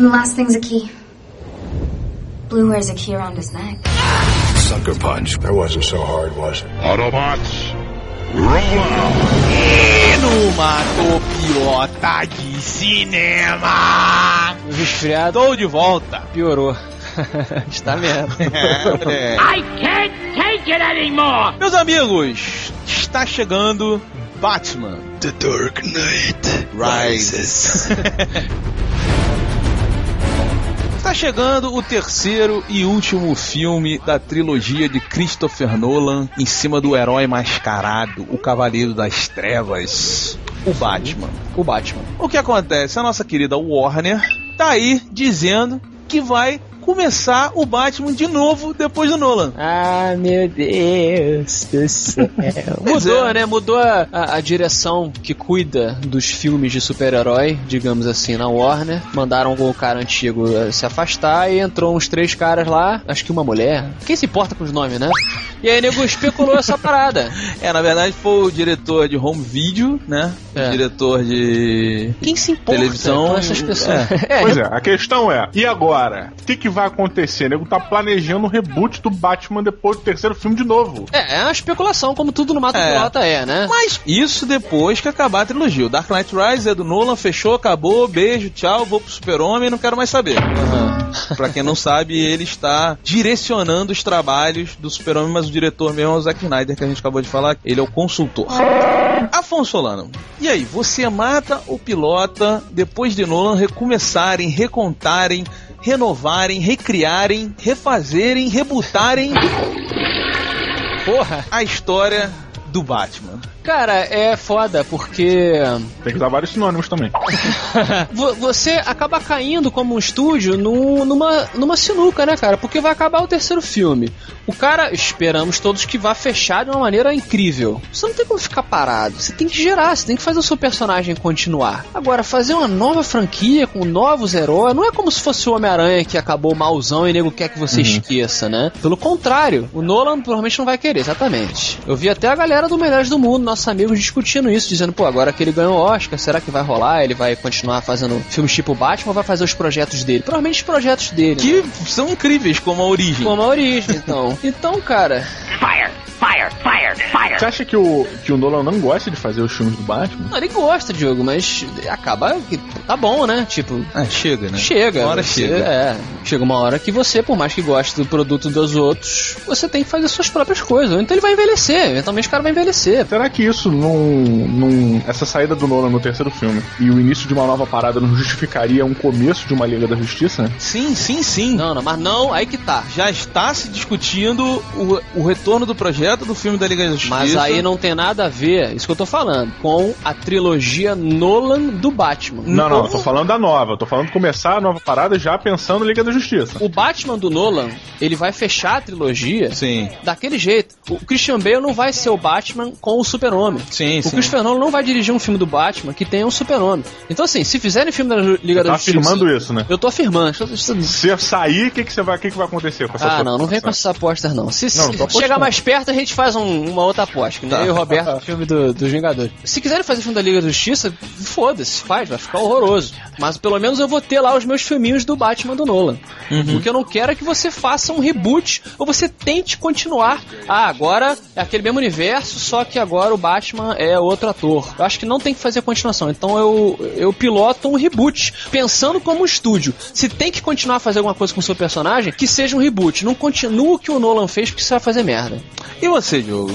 And the last thing's a key. Blue wears a key around his neck. Sucker punch. That wasn't so hard, was it? Autobots, roll out! Numa pilota de cinema! Resfriado de volta! piorou. (laughs) Está mesmo. (laughs) É, I can't take it anymore! Meus amigos, está chegando Batman The Dark Knight Rises. (laughs) Está chegando o terceiro e último filme da trilogia de Christopher Nolan em cima do herói mascarado, o Cavaleiro das Trevas, o Batman. o Batman. O que acontece? A nossa querida Warner tá aí dizendo que vai começar o Batman de novo depois do Nolan. Ah, meu Deus do céu. (laughs) Mudou, é. né? Mudou a, a- a direção que cuida dos filmes de super-herói, digamos assim, na Warner. Mandaram o cara antigo se afastar e entrou uns três caras lá, acho que uma mulher. Quem se importa com os nomes, né? E aí, nego especulou essa (laughs) parada. É, na verdade foi o diretor de home video, né? É. O diretor de Quem se importa Televisão, com essas pessoas? (laughs) Pois é, a questão é, e agora? O que, que vai acontecer? O nego tá planejando o reboot do Batman depois do terceiro filme de novo. É, é uma especulação, como tudo no Mato É. Pilota é, né? Mas isso depois que acabar a trilogia. O Dark Knight Rises é do Nolan, fechou, acabou, beijo, tchau, vou pro Super-Homem, não quero mais saber. pra quem não sabe, ele está direcionando os trabalhos do Super-Homem, mas o diretor mesmo é o Zack Snyder, que a gente acabou de falar, ele é o consultor. Afonso Solano, e aí, você mata o pilota depois de Nolan recomeçarem, recontarem, renovarem, recriarem, refazerem, rebutarem Porra. a história do Batman. Cara, é foda, porque Tem que usar vários sinônimos também. (laughs) vo- você acaba caindo como um estúdio num- numa, numa sinuca, né, cara? Porque vai acabar o terceiro filme. O cara, esperamos todos que vá fechar de uma maneira incrível. Você não tem como ficar parado. Você tem que gerar, você tem que fazer o seu personagem continuar. Agora, fazer uma nova franquia com novos heróis, não é como se fosse o Homem-Aranha que acabou malzão e nego quer que você esqueça, né? Pelo contrário, o Nolan provavelmente não vai querer, exatamente. Eu vi até a galera do Melhores do Mundo, nossos amigos, discutindo isso, dizendo, pô, agora que ele ganhou o Oscar, será que vai rolar? Ele vai continuar fazendo filmes tipo Batman ou vai fazer os projetos dele? Provavelmente os projetos dele. né? Que são incríveis como a origem. Como a origem, então. (laughs) Então, cara, Fire! Fire! Fire! Fire! Você acha que o, que o Nolan não gosta de fazer os filmes do Batman? não, ele gosta, Diogo, mas acaba que tá bom, né? Tipo, Ah, chega, né? Chega. Uma hora você- chega. É. Chega uma hora que você, por mais que goste do produto dos outros, você tem que fazer suas próprias coisas. Então ele vai envelhecer. Eventualmente o cara vai envelhecer. Será que isso não, não. Essa saída do Nolan no terceiro filme e o início de uma nova parada não justificaria um começo de uma Liga da Justiça? Sim, sim, sim. Não, não, mas não, aí que tá. Já está se discutindo o, o retorno do projeto do filme da Liga da Justiça. Mas aí não tem nada a ver, isso que eu tô falando, com a trilogia Nolan do Batman. Não, não, eu tô falando da nova. Eu tô falando de começar a nova parada já pensando em Liga da Justiça. O Batman do Nolan, ele vai fechar a trilogia Sim. daquele jeito. O Christian Bale não vai ser o Batman com o Super-Homem. Sim, O sim. Christopher Nolan não vai dirigir um filme do Batman que tenha um Super-Homem. Então, assim, se fizerem filme da Liga da Tá Justiça. afirmando isso, né? Eu tô afirmando. Se eu sair, o que, que, você vai, que, que vai acontecer com essa Ah, não, não vem com essas apostas, não. Se, Não, se não chegar mais perto, a gente faz um- uma outra aposta. Que nem Tá. eu e o Roberto, (laughs) filme do, dos Vingadores. Se quiserem fazer filme da Liga da Justiça, foda-se, faz, vai ficar horroroso. Mas pelo menos eu vou ter lá os meus filminhos do Batman do Nolan. Uhum. O que eu não quero é que você faça um reboot ou você tente continuar. Ah, agora é aquele mesmo universo, só que agora o Batman é outro ator. Eu acho que não tem que fazer continuação. Então eu, eu piloto um reboot, pensando como um estúdio. Se tem que continuar a fazer alguma coisa com o seu personagem, que seja um reboot. Não continua o que o Nolan fez, porque você vai fazer merda. E você, Diogo?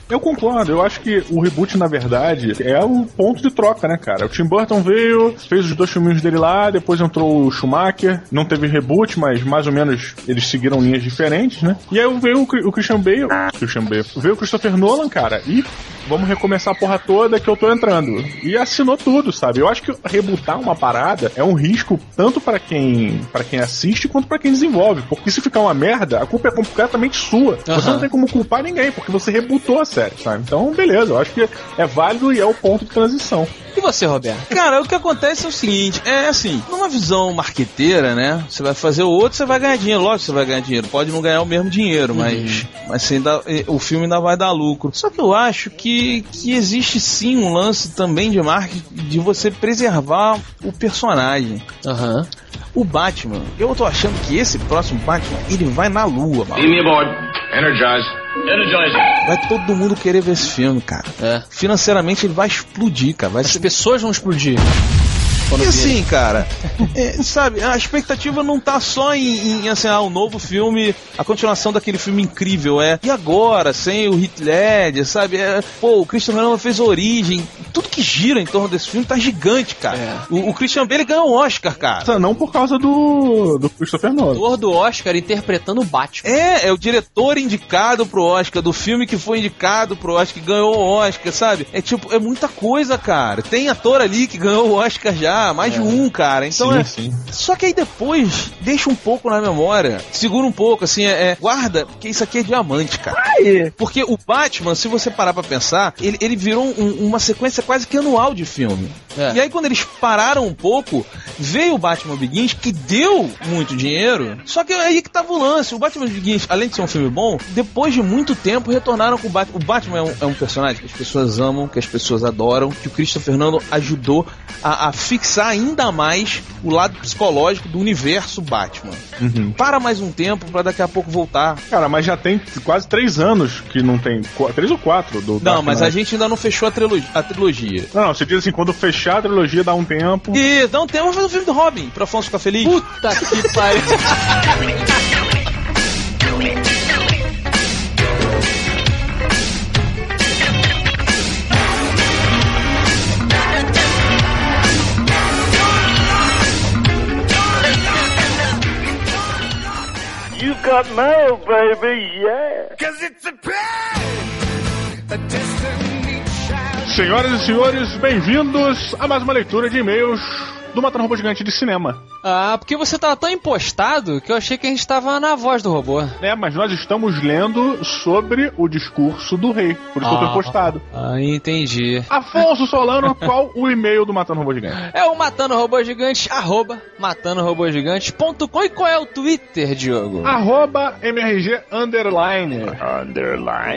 Eu concordo, eu acho que o reboot, na verdade, é o ponto de troca, né, cara? O Tim Burton veio, fez os dois filminhos dele lá, depois entrou o Schumacher, não teve reboot, mas mais ou menos eles seguiram linhas diferentes, né? E aí veio o, Christian Bale, Christian Bale, veio o Christopher Nolan, cara, e vamos recomeçar a porra toda que eu tô entrando. E assinou tudo, sabe? Eu acho que rebootar uma parada é um risco tanto pra quem para quem assiste quanto pra quem desenvolve, porque se ficar uma merda, a culpa é completamente sua. Você Aham. não tem como culpar ninguém, porque você rebootou a série, sabe? Então, beleza, eu acho que é válido e é o ponto de transição. E você, Roberto? Cara, o que acontece é o seguinte, é assim, numa visão marqueteira, né? Você vai fazer o outro, você vai ganhar dinheiro, lógico que você vai ganhar dinheiro. Pode não ganhar o mesmo dinheiro, mas, mas você ainda, eh, o filme ainda vai dar lucro. Só que eu acho que, que existe sim um lance também de marketing de você preservar o personagem. Aham. O Batman, eu tô achando que esse próximo Batman, ele vai na lua, mano. Energize. Vai todo mundo querer ver esse filme, cara. É. Financeiramente ele vai explodir, cara. Vai As ser pessoas vão explodir. Quando E assim, cara, é, sabe, a expectativa não tá só em, em, assim, ah, o novo filme, a continuação daquele filme incrível, é. E agora, sem o Heath Ledger, sabe? É, pô, o Christian Bale fez Origem, tudo que gira em torno desse filme tá gigante, cara. É. O, o Christian Bale ganhou o Oscar, cara. Não por causa do, do Christopher Nolan. Ator do Oscar interpretando o Batman. É, é o diretor indicado pro Oscar, do filme que foi indicado pro Oscar, que ganhou o Oscar, sabe? É tipo, é muita coisa, cara. Tem ator ali que ganhou o Oscar já, mais de um, cara. Então Sim, é. sim. Só que aí depois, deixa um pouco na memória, segura um pouco, assim, é, é, guarda, porque isso aqui é diamante, cara. Porque o Batman, se você parar pra pensar, ele, ele virou um- uma sequência quase que anual de filme. É. E aí quando eles pararam um pouco, veio o Batman Begins, que deu muito dinheiro, só que é aí que tava o lance. O Batman Begins, além de ser um filme bom, depois de muito tempo retornaram com o Batman. O Batman é um, é um personagem que as pessoas amam, que as pessoas adoram, que o Christopher Nolan ajudou a, a fixar ainda mais o lado psicológico do universo Batman. Uhum. Para mais um tempo pra daqui a pouco voltar. Cara, mas já tem quase três anos que não tem. Três ou quatro do Não, Dark mas a gente ainda não fechou a trilogia. A trilogia. Não, não, você diz assim, quando fechar a trilogia dá um tempo. E dá um tempo, vamos fazer o filme do Robin, pra Afonso ficar feliz. Puta que (laughs) pariu. You got mail, baby, yeah. Cause it's a pain, a child. Senhoras e senhores, bem-vindos a mais uma leitura de e-mails do Matando Robô Gigante de Cinema. Ah, porque você tava tão impostado que eu achei que a gente tava na voz do robô. É, mas nós estamos lendo sobre o discurso do rei, por isso que eu tô Ah. impostado. Ah, entendi. Afonso (laughs) Solano, qual o e-mail do Matando Robô Gigante? É o Matando Robô Gigante, arroba matandorobogigante.com. E qual é o Twitter, Diogo? Arroba MRG Underline.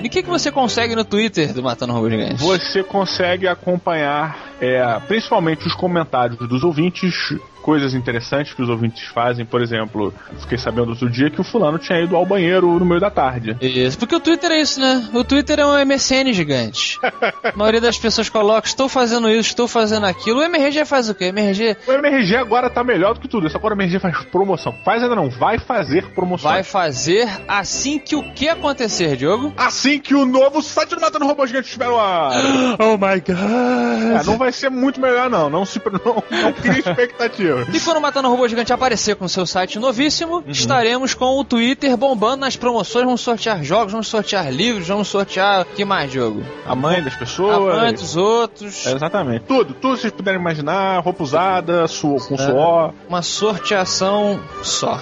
E o que, que você consegue no Twitter do Matando Robô Gigante? Você consegue acompanhar é, principalmente os comentários dos ouvintes, 历史 coisas interessantes que os ouvintes fazem. Por exemplo, fiquei sabendo outro dia que o fulano tinha ido ao banheiro no meio da tarde. Isso, porque o Twitter é isso, né? O Twitter é um MSN gigante. (laughs) A maioria das pessoas coloca, estou fazendo isso, estou fazendo aquilo. O MRG faz o quê? MRG O MRG agora tá melhor do que tudo. Essa agora o MRG faz promoção. Faz ainda não, vai fazer promoção. vai fazer assim que o que acontecer, Diogo? Assim que o novo site do Matando Robô Gigante estiver no ar. (gasps) Oh my god! É, não vai ser muito melhor não. Não se (laughs) não, não crie expectativa. E quando o Matando Robô Gigante aparecer com seu site novíssimo, estaremos com o Twitter bombando nas promoções. Vamos sortear jogos, vamos sortear livros, vamos sortear. Que mais, Diogo? A mãe das A pessoas. mãe dos outros. É, exatamente. Tudo, tudo que vocês puderem imaginar, roupa usada, suor, com suor. Uma sorteação só.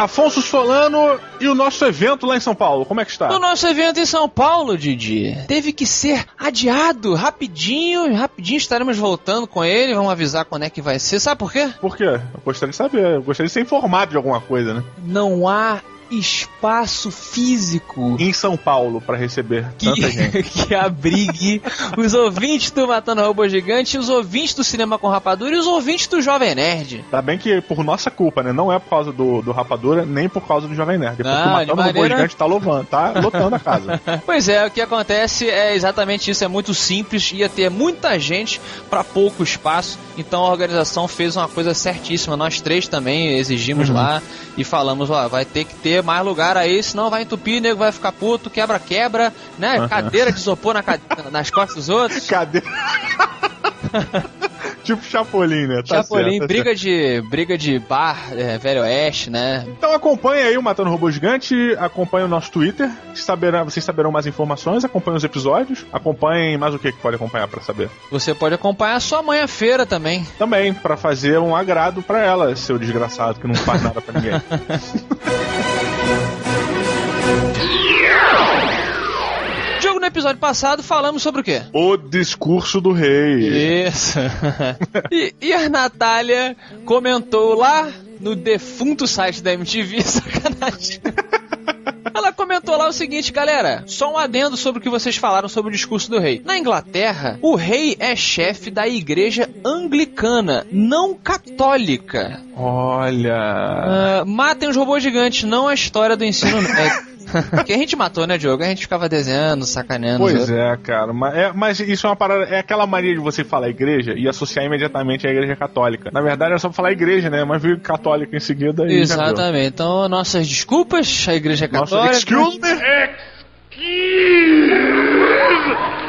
Afonso Solano e o nosso evento lá em São Paulo, como é que está? O nosso evento em São Paulo, Didi, teve que ser adiado rapidinho. Rapidinho estaremos voltando com ele. Vamos avisar quando é que vai ser. Sabe por quê? Por quê? Eu gostaria de saber, eu gostaria de ser informado de alguma coisa, né? Não há espaço físico Em São Paulo, pra receber tanta (laughs) gente. que, abrigue os ouvintes do Matando Robô Gigante, os ouvintes do Cinema com Rapadura e os ouvintes do Jovem Nerd. Tá bem que por nossa culpa, né? Não é por causa do, do Rapadura, nem por causa do Jovem Nerd. É porque Ah, o Matando Robô maneira- Gigante tá louvando, tá lotando a casa. (laughs) Pois é, o que acontece é exatamente isso, é muito simples, ia ter muita gente para pouco espaço, então a organização fez uma coisa certíssima. Nós três também exigimos lá e falamos, ó, vai ter que ter mais lugar aí, senão vai entupir, nego vai ficar puto, quebra-quebra, né? Cadeira de isopor na cade- (laughs) nas costas dos outros. Cadê? (laughs) tipo Chapolin, né? Tá Chapolin, certo, tá briga de briga de bar, é, Velho Oeste, né? Então acompanhe aí o Matando Robô Gigante, acompanhe o nosso Twitter, saberá, vocês saberão mais informações, acompanhem os episódios, acompanhem mais o que que pode acompanhar pra saber. Você pode acompanhar a sua mãe à feira também. Também, pra fazer um agrado pra ela, seu desgraçado que não faz nada pra ninguém. (laughs) episódio passado falamos sobre o quê? o discurso do rei. Isso. (laughs) e, e a Natália comentou lá no defunto site da MTV, (laughs) sacanagem. Ela comentou lá o seguinte, galera, só um adendo sobre o que vocês falaram sobre o discurso do rei. Na Inglaterra, o rei é chefe da igreja anglicana, não católica. Olha. Ah, matem os robôs gigantes, não a história do ensino médio. (laughs) (laughs) que a gente matou, né, Diogo? A gente ficava desenhando, sacaneando. Pois é, cara. Mas, é, mas isso é uma parada. É aquela mania de você falar igreja e associar imediatamente à igreja católica. Na verdade, é só falar igreja, né? Mas veio católica em seguida e. Exatamente. Então, nossas desculpas à Igreja Nossa, Católica. excuse me? Agora,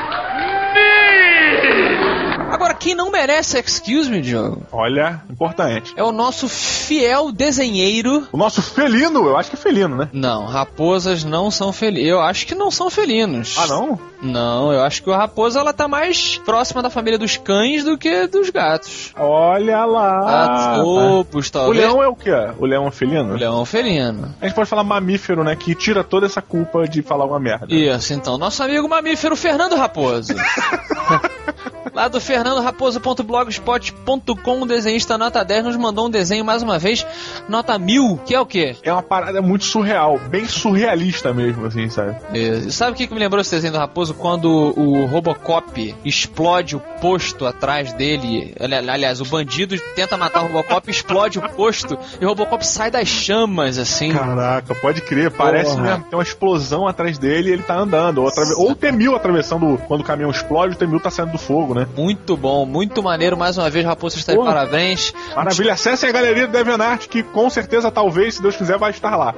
quem não merece excuse me, Diogo, Olha, importante. é o nosso fiel desenheiro. O nosso felino, eu acho que é felino, né? Não, raposas não são felinos. Eu acho que não são felinos. Ah, não? Não, eu acho que a raposa ela tá mais próxima da família dos cães do que dos gatos. Olha lá. Gatos, lobos, o talvez. leão é o quê? O leão é felino? O leão é um felino. A gente pode falar mamífero, né? Que tira toda essa culpa de falar uma merda. Isso, então, nosso amigo mamífero Fernando Raposo. (laughs) Lá do fernandoraposo.blogspot.com, o desenhista nota 10 nos mandou um desenho mais uma vez, nota 1000, que é o quê? É uma parada muito surreal, bem surrealista mesmo, assim, sabe? É, Sabe o que, que me lembrou esse desenho do Raposo? Quando o Robocop explode o posto atrás dele. Ali- Aliás, o bandido tenta matar o Robocop, explode o posto e o Robocop sai das chamas, assim. Caraca, pode crer, parece Porra. mesmo tem uma explosão atrás dele e ele tá andando. Ou, atrave- ou o Temil atravessando, quando o caminhão explode, o Temil tá saindo do fogo, né? Muito bom, muito maneiro. Mais uma vez, Raposo está de parabéns. Maravilha, acessem a galeria do DeviantArt que com certeza, talvez, se Deus quiser, vai estar lá.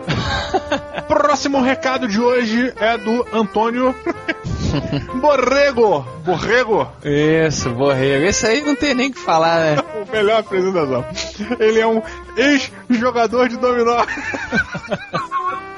(laughs) Próximo recado de hoje é do Antônio Borrego. Borrego, Isso, borrego. Esse aí não tem nem o que falar, né? (laughs) o melhor apresentação. Ele é um ex-jogador de dominó. (laughs)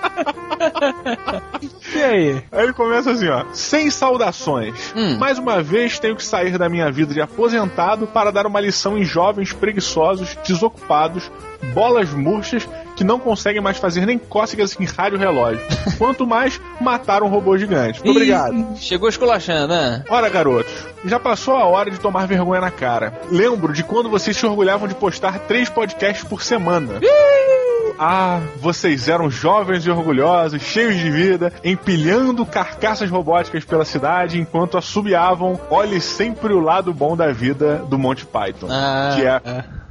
E aí? Aí ele começa assim, ó. Sem saudações. Hum. Mais uma vez tenho que sair da minha vida de aposentado para dar uma lição em jovens preguiçosos, desocupados, bolas murchas que não conseguem mais fazer nem cócegas em rádio relógio. (laughs) Quanto mais matar um robô gigante. Muito obrigado. Chegou esculachando, né? Ora, garotos, já passou a hora de tomar vergonha na cara. Lembro de quando vocês se orgulhavam de postar três podcasts por semana. Ah, vocês eram jovens e orgulhosos, cheios de vida, empilhando carcaças robóticas pela cidade enquanto assobiavam Olhe sempre o lado bom da vida do Monty Python. Ah, que é ah.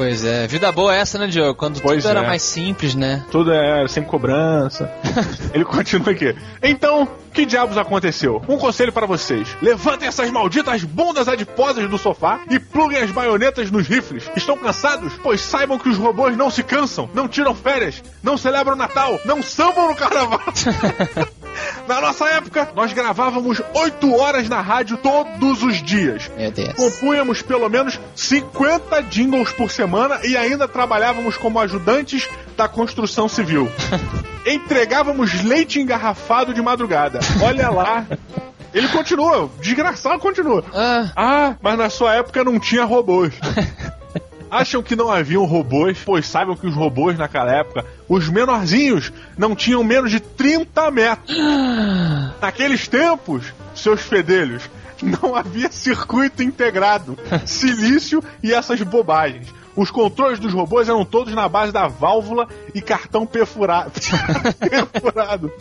Pois é, vida boa essa, né, Diogo? Quando Pois tudo era é. mais simples, né? tudo é sem cobrança. (laughs) Ele continua aqui. Então, que diabos aconteceu? Um conselho para vocês: levantem essas malditas bundas adiposas do sofá e pluguem as baionetas nos rifles. Estão cansados? Pois saibam que os robôs não se cansam, não tiram férias, não celebram o Natal, não sambam no carnaval. (laughs) (laughs) Na nossa época, nós gravávamos 8 horas na rádio todos os dias. Meu Deus. Compunhamos pelo menos 50 jingles por semana e ainda trabalhávamos como ajudantes da construção civil. (laughs) Entregávamos leite engarrafado de madrugada. Olha lá. Ele continua, desgraçado continua. Ah, Ah, mas na sua época não tinha robôs. (laughs) Acham que não haviam robôs? Pois saibam que os robôs naquela época, os menorzinhos, não tinham menos de 30 metros. (gasps) Naqueles tempos, seus fedelhos, não havia circuito integrado, (laughs) silício e essas bobagens. Os controles dos robôs eram todos na base da válvula e cartão perfurado. (laughs) perfurado.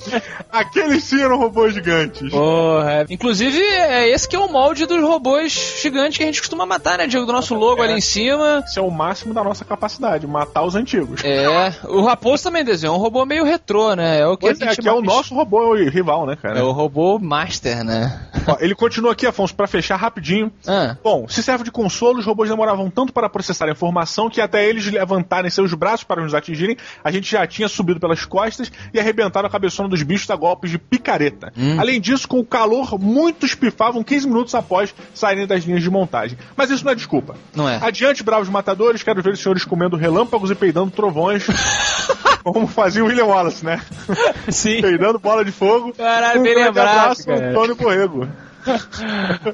Aqueles sim eram robôs gigantes. porra. Inclusive, é esse que é o molde dos robôs gigantes que a gente costuma matar, né, Diogo? Do nosso logo ali em cima. Esse é o máximo da nossa capacidade, matar os antigos. É, o Raposo também desenhou um robô meio retrô, né? É o que Pois a é, gente que é o nosso robô rival, né, cara? É o robô master, né? Ó, ele continua aqui, Afonso, pra fechar rapidinho. Ah, Bom, se serve de consolo, os robôs demoravam tanto para processar a informação que até eles levantarem seus braços para nos atingirem, a gente já tinha subido pelas costas e arrebentado a cabeçona dos bichos a golpes de picareta. Além disso, com o calor, muitos pifavam 15 minutos após saírem das linhas de montagem. Mas isso não é desculpa. não é. Adiante, bravos matadores, quero ver os senhores comendo relâmpagos e peidando trovões, (laughs) como fazia o William Wallace, né? Sim. Peidando bola de fogo. Caralho, Um bem lembrado, abraço, cara. Antônio Borrego.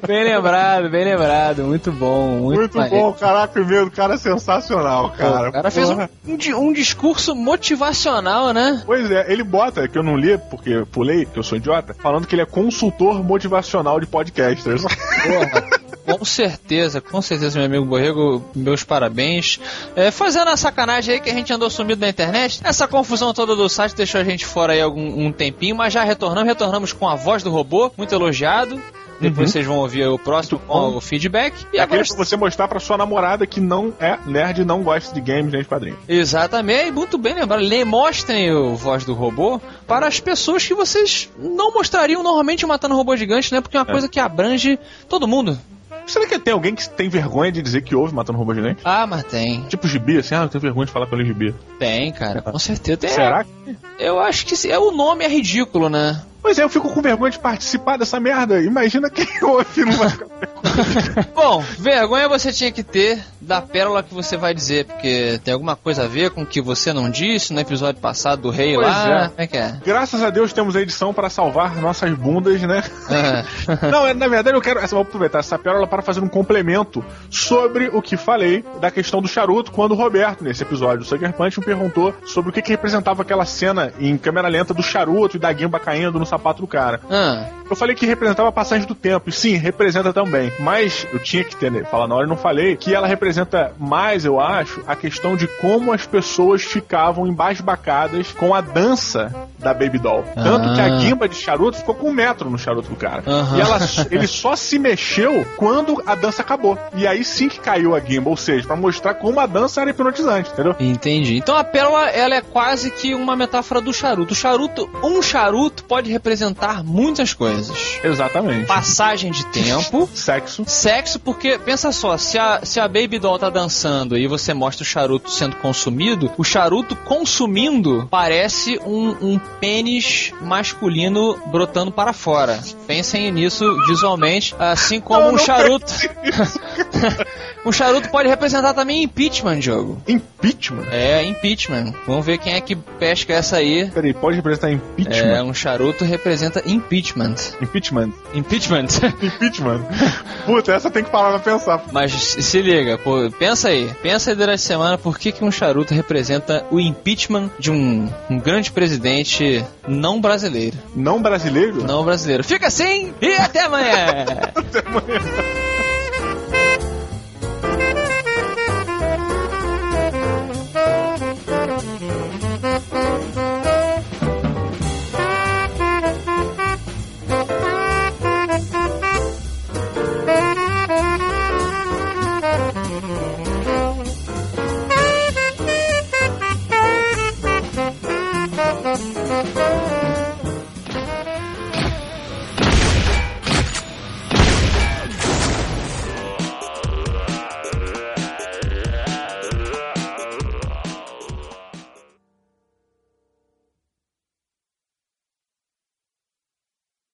Bem lembrado, bem lembrado. Muito bom, muito, Muito bom, caraca, o e-mail do cara é sensacional, cara. O cara fez um, um um discurso motivacional, né? Pois é, ele bota, que eu não li porque pulei, que eu sou idiota, falando que ele é consultor motivacional de podcasters. Porra. Com certeza, com certeza, meu amigo Borrego, meus parabéns. É, fazendo a sacanagem aí que a gente andou sumido na internet, essa confusão toda do site deixou a gente fora aí algum um tempinho, mas já retornamos, retornamos com a voz do robô, muito elogiado. Depois vocês vão ouvir o próximo com o feedback. E E agora pra você mostrar pra sua namorada que não é nerd e não gosta de games nem de quadrinhos. Exatamente, muito bem lembrado. Le- Mostrem o voz do robô para as pessoas que vocês não mostrariam normalmente matando robô gigante, né? Porque é uma coisa que abrange todo mundo. Será que tem alguém que tem vergonha de dizer que ouve matando robô gigante? Ah, mas tem. Tipo gibi, assim, ah, eu tenho vergonha de falar pelo gibi. Tem, cara, com certeza. Tem. Será que. Eu acho que. É, o nome é ridículo, né? Pois é, eu fico com vergonha de participar dessa merda. Imagina quem (laughs) ouve não vai ficar Bom, vergonha você tinha que ter da pérola que você vai dizer, porque tem alguma coisa a ver com o que você não disse no episódio passado do rei Pois lá. é. Como é que é? Graças a Deus temos a edição para salvar nossas bundas, né? Ah. (laughs) Não, é, na verdade eu quero essa, vou aproveitar essa pérola para fazer um complemento sobre o que falei da questão do charuto quando o Roberto, nesse episódio do Sucker Punch, me perguntou sobre o que, que representava aquela cena em câmera lenta do charuto e da guimba caindo no sapato do cara. Ah, Eu falei que representava a passagem do tempo, e sim, representa também. Mas eu tinha que ter, né, falar na hora e não falei, que ela representa mais, eu acho, a questão de como as pessoas ficavam embasbacadas com a dança da Baby Doll. Tanto Ah. que a guimba de charuto ficou com um metro no charuto do cara. Aham. E ela, ele só se mexeu quando a dança acabou. E aí sim que caiu a guimba, ou seja, pra mostrar como a dança era hipnotizante, entendeu? entendi. Então a pérola, ela é quase que uma metáfora do charuto. O charuto, um charuto pode representar muitas coisas. Exatamente. Passagem de tempo, Sexo Sexo. Porque, pensa só, se a, se a Baby Doll tá dançando e você mostra o charuto sendo consumido, o charuto consumindo parece um, um pênis masculino brotando para fora. Pensem nisso visualmente, assim como um charuto. (laughs) um charuto pode representar também impeachment, jogo. Impeachment? É, impeachment. Vamos ver quem é que pesca essa aí. Peraí, pode representar É, impeachment? um charuto representa impeachment. Impeachment. Impeachment. (laughs) Impeachment. Puta, essa tem que parar pra pensar. Mas se liga, pô, pensa aí. Pensa aí durante a semana por que, que um charuto representa o impeachment de um, um grande presidente não brasileiro. Não brasileiro? Não brasileiro. Fica assim e até amanhã! (laughs) Até amanhã.